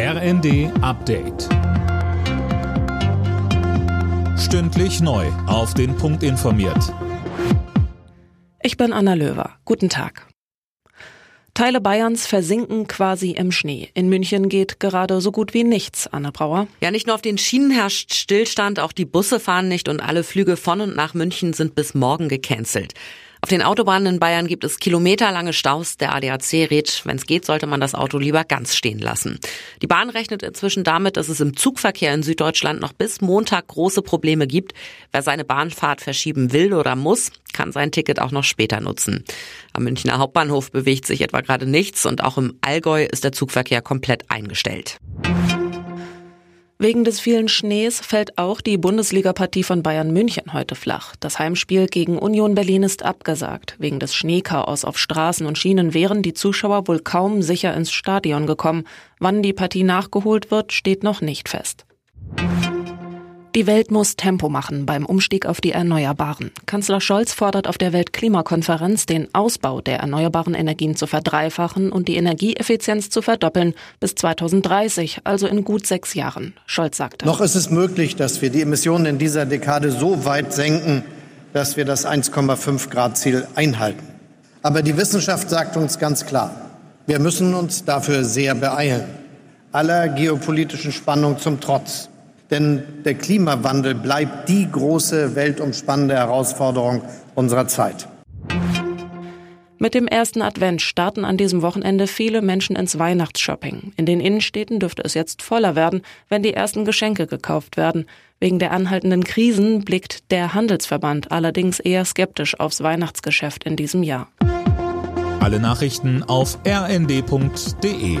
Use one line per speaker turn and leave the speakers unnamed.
RND Update. Stündlich neu. Auf den Punkt informiert.
Ich bin Anna Löwer. Guten Tag. Teile Bayerns versinken quasi im Schnee. In München geht gerade so gut wie nichts, Anne Brauer.
Ja, nicht nur auf den Schienen herrscht Stillstand, auch die Busse fahren nicht und alle Flüge von und nach München sind bis morgen gecancelt. Auf den Autobahnen in Bayern gibt es kilometerlange Staus. Der ADAC rät, wenn es geht, sollte man das Auto lieber ganz stehen lassen. Die Bahn rechnet inzwischen damit, dass es im Zugverkehr in Süddeutschland noch bis Montag große Probleme gibt. Wer seine Bahnfahrt verschieben will oder muss, kann sein Ticket auch noch später nutzen. Am Münchner Hauptbahnhof bewegt sich etwa gerade nichts und auch im Allgäu ist der Zugverkehr komplett eingestellt.
Wegen des vielen Schnees fällt auch die Bundesliga-Partie von Bayern München heute flach. Das Heimspiel gegen Union Berlin ist abgesagt. Wegen des Schneechaos auf Straßen und Schienen wären die Zuschauer wohl kaum sicher ins Stadion gekommen. Wann die Partie nachgeholt wird, steht noch nicht fest. Die Welt muss Tempo machen beim Umstieg auf die Erneuerbaren. Kanzler Scholz fordert auf der Weltklimakonferenz, den Ausbau der erneuerbaren Energien zu verdreifachen und die Energieeffizienz zu verdoppeln bis 2030, also in gut sechs Jahren. Scholz sagte.
Noch ist es möglich, dass wir die Emissionen in dieser Dekade so weit senken, dass wir das 1,5 Grad Ziel einhalten. Aber die Wissenschaft sagt uns ganz klar, wir müssen uns dafür sehr beeilen. Aller geopolitischen Spannung zum Trotz. Denn der Klimawandel bleibt die große weltumspannende Herausforderung unserer Zeit.
Mit dem ersten Advent starten an diesem Wochenende viele Menschen ins Weihnachtsshopping. In den Innenstädten dürfte es jetzt voller werden, wenn die ersten Geschenke gekauft werden. Wegen der anhaltenden Krisen blickt der Handelsverband allerdings eher skeptisch aufs Weihnachtsgeschäft in diesem Jahr.
Alle Nachrichten auf rnd.de